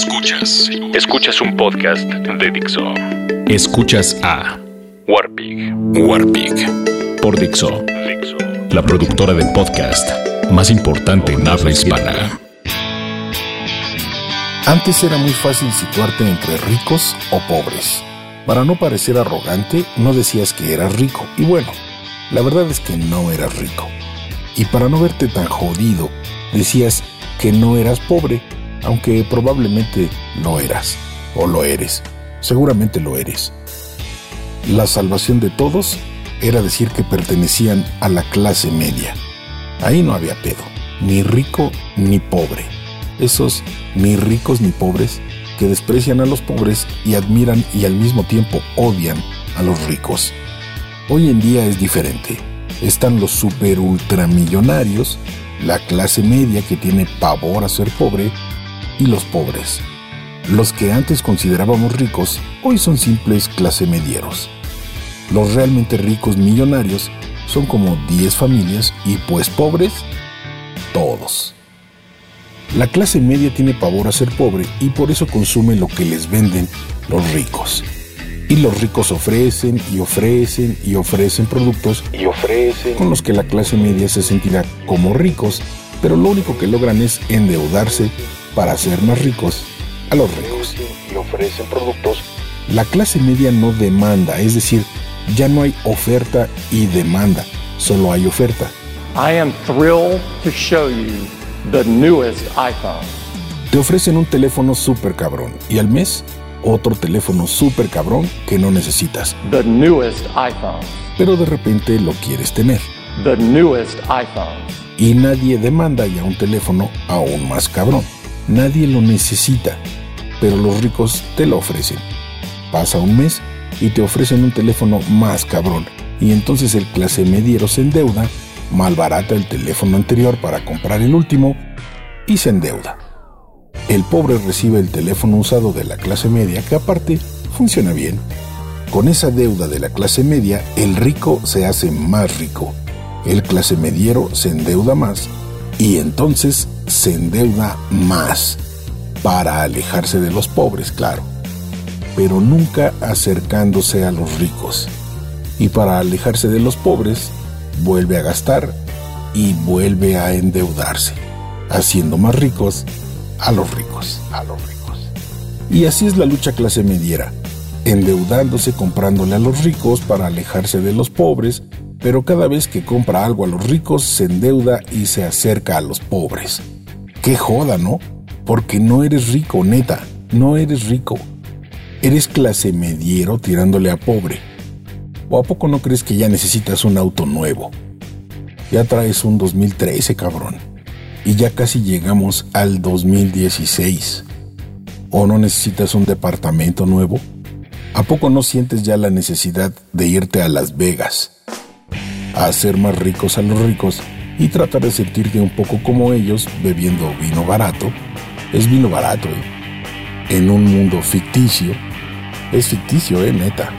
Escuchas. Escuchas un podcast de Dixo. Escuchas a Warpig. Warpig. Por Dixo. La productora de podcast más importante en habla hispana. Antes era muy fácil situarte entre ricos o pobres. Para no parecer arrogante, no decías que eras rico. Y bueno, la verdad es que no eras rico. Y para no verte tan jodido, decías que no eras pobre aunque probablemente no eras, o lo eres, seguramente lo eres. La salvación de todos era decir que pertenecían a la clase media. Ahí no había pedo, ni rico ni pobre. Esos ni ricos ni pobres que desprecian a los pobres y admiran y al mismo tiempo odian a los ricos. Hoy en día es diferente. Están los super ultramillonarios, la clase media que tiene pavor a ser pobre y los pobres. Los que antes considerábamos ricos hoy son simples clase medieros. Los realmente ricos millonarios son como 10 familias y pues pobres, todos. La clase media tiene pavor a ser pobre y por eso consume lo que les venden los ricos. Y los ricos ofrecen y ofrecen y ofrecen productos y ofrecen con los que la clase media se sentirá como ricos, pero lo único que logran es endeudarse para ser más ricos a los ricos. Y ofrecen productos. La clase media no demanda, es decir, ya no hay oferta y demanda, solo hay oferta. I am thrilled to show you the newest iPhone. Te ofrecen un teléfono súper cabrón y al mes otro teléfono súper cabrón que no necesitas. The newest iPhone. Pero de repente lo quieres tener. The newest iPhone. Y nadie demanda ya un teléfono aún más cabrón. Nadie lo necesita, pero los ricos te lo ofrecen. Pasa un mes y te ofrecen un teléfono más cabrón, y entonces el clase mediero se endeuda, malbarata el teléfono anterior para comprar el último y se endeuda. El pobre recibe el teléfono usado de la clase media que aparte funciona bien. Con esa deuda de la clase media, el rico se hace más rico, el clase mediero se endeuda más y entonces se endeuda más para alejarse de los pobres, claro, pero nunca acercándose a los ricos. Y para alejarse de los pobres, vuelve a gastar y vuelve a endeudarse, haciendo más ricos a los ricos, a los ricos. Y así es la lucha clase mediera, endeudándose comprándole a los ricos para alejarse de los pobres, pero cada vez que compra algo a los ricos se endeuda y se acerca a los pobres. Qué joda, ¿no? Porque no eres rico, neta, no eres rico. Eres clase mediero tirándole a pobre. ¿O a poco no crees que ya necesitas un auto nuevo? Ya traes un 2013, cabrón. Y ya casi llegamos al 2016. ¿O no necesitas un departamento nuevo? ¿A poco no sientes ya la necesidad de irte a Las Vegas? A hacer más ricos a los ricos y tratar de sentirte un poco como ellos bebiendo vino barato. Es vino barato, ¿eh? En un mundo ficticio. Es ficticio, ¿eh? Neta.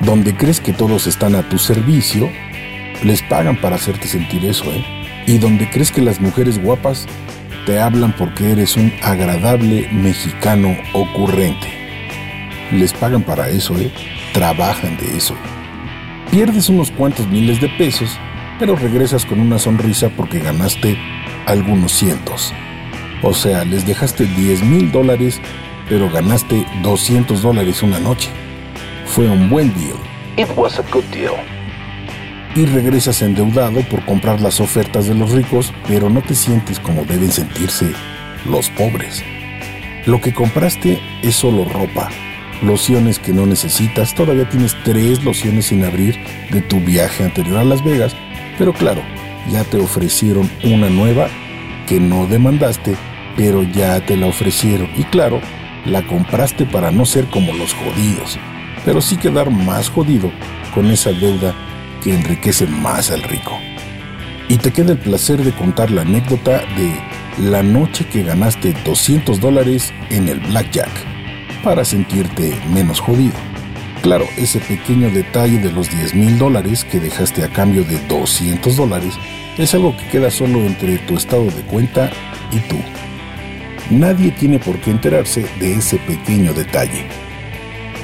Donde crees que todos están a tu servicio, les pagan para hacerte sentir eso, ¿eh? Y donde crees que las mujeres guapas te hablan porque eres un agradable mexicano ocurrente. Les pagan para eso, ¿eh? Trabajan de eso. Pierdes unos cuantos miles de pesos pero regresas con una sonrisa porque ganaste algunos cientos. O sea, les dejaste 10 mil dólares, pero ganaste 200 dólares una noche. Fue un buen deal. It was a good deal. Y regresas endeudado por comprar las ofertas de los ricos, pero no te sientes como deben sentirse los pobres. Lo que compraste es solo ropa, lociones que no necesitas, todavía tienes tres lociones sin abrir de tu viaje anterior a Las Vegas pero claro, ya te ofrecieron una nueva que no demandaste, pero ya te la ofrecieron. Y claro, la compraste para no ser como los jodidos, pero sí quedar más jodido con esa deuda que enriquece más al rico. Y te queda el placer de contar la anécdota de la noche que ganaste 200 dólares en el blackjack para sentirte menos jodido. Claro, ese pequeño detalle de los 10 mil dólares que dejaste a cambio de 200 dólares es algo que queda solo entre tu estado de cuenta y tú. Nadie tiene por qué enterarse de ese pequeño detalle.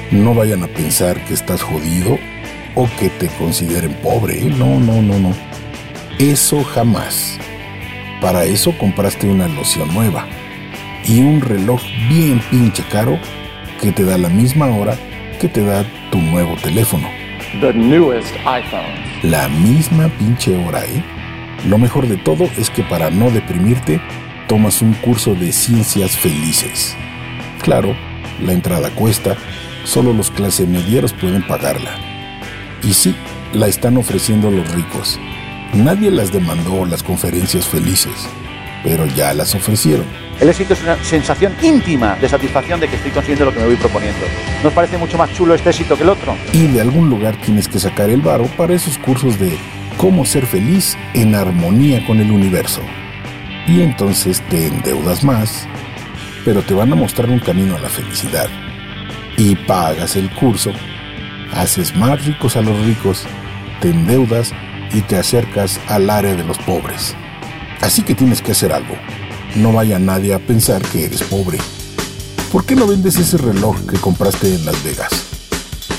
No vayan a pensar que estás jodido o que te consideren pobre. ¿eh? No, no, no, no. Eso jamás. Para eso compraste una loción nueva y un reloj bien pinche caro que te da la misma hora que te da tu nuevo teléfono. The newest iPhone. La misma pinche hora, ¿eh? Lo mejor de todo es que para no deprimirte, tomas un curso de ciencias felices. Claro, la entrada cuesta, solo los clase medieros pueden pagarla. Y sí, la están ofreciendo los ricos. Nadie las demandó las conferencias felices, pero ya las ofrecieron. El éxito es una sensación íntima de satisfacción de que estoy consiguiendo lo que me voy proponiendo. ¿Nos parece mucho más chulo este éxito que el otro? Y de algún lugar tienes que sacar el varo para esos cursos de cómo ser feliz en armonía con el universo. Y entonces te endeudas más, pero te van a mostrar un camino a la felicidad. Y pagas el curso, haces más ricos a los ricos, te endeudas y te acercas al área de los pobres. Así que tienes que hacer algo. No vaya nadie a pensar que eres pobre. ¿Por qué no vendes ese reloj que compraste en Las Vegas?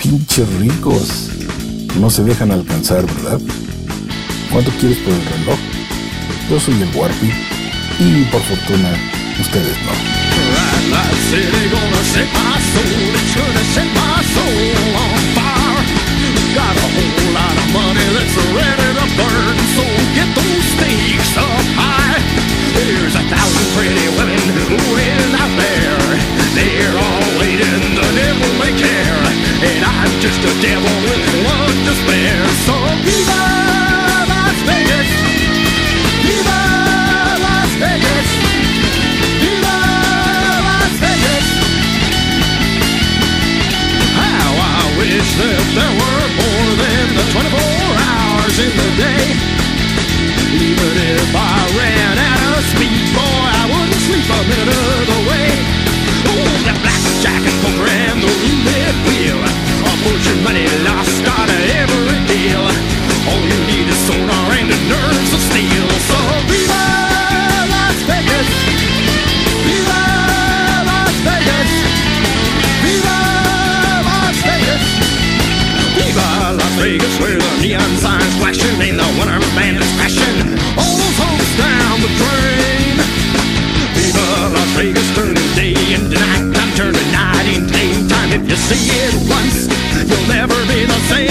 Pinches ricos. No se dejan alcanzar, ¿verdad? ¿Cuánto quieres por el reloj? Yo soy el Warpy y por fortuna ustedes no. get those stakes up high. There's a thousand pretty women waiting out there. They're all waiting, the devil may care. And I'm just a devil with one to spare. So Vegas where the neon signs flashing and the winter band is crashing. All those homes down the drain. Viva Las Vegas, turning day into night. time turning night into daytime. If you see it once, you'll never be the same.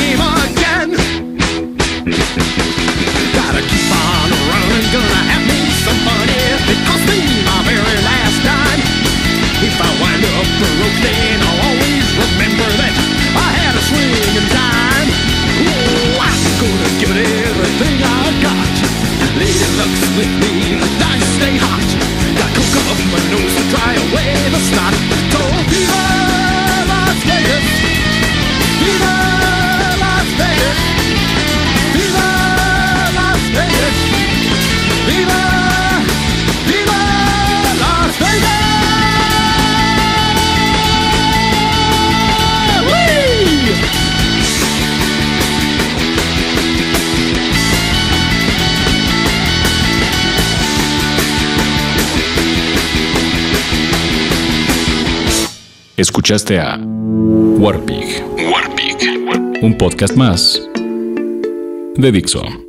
Escuchaste a Warpig. Warpig. Un podcast más de Dixo.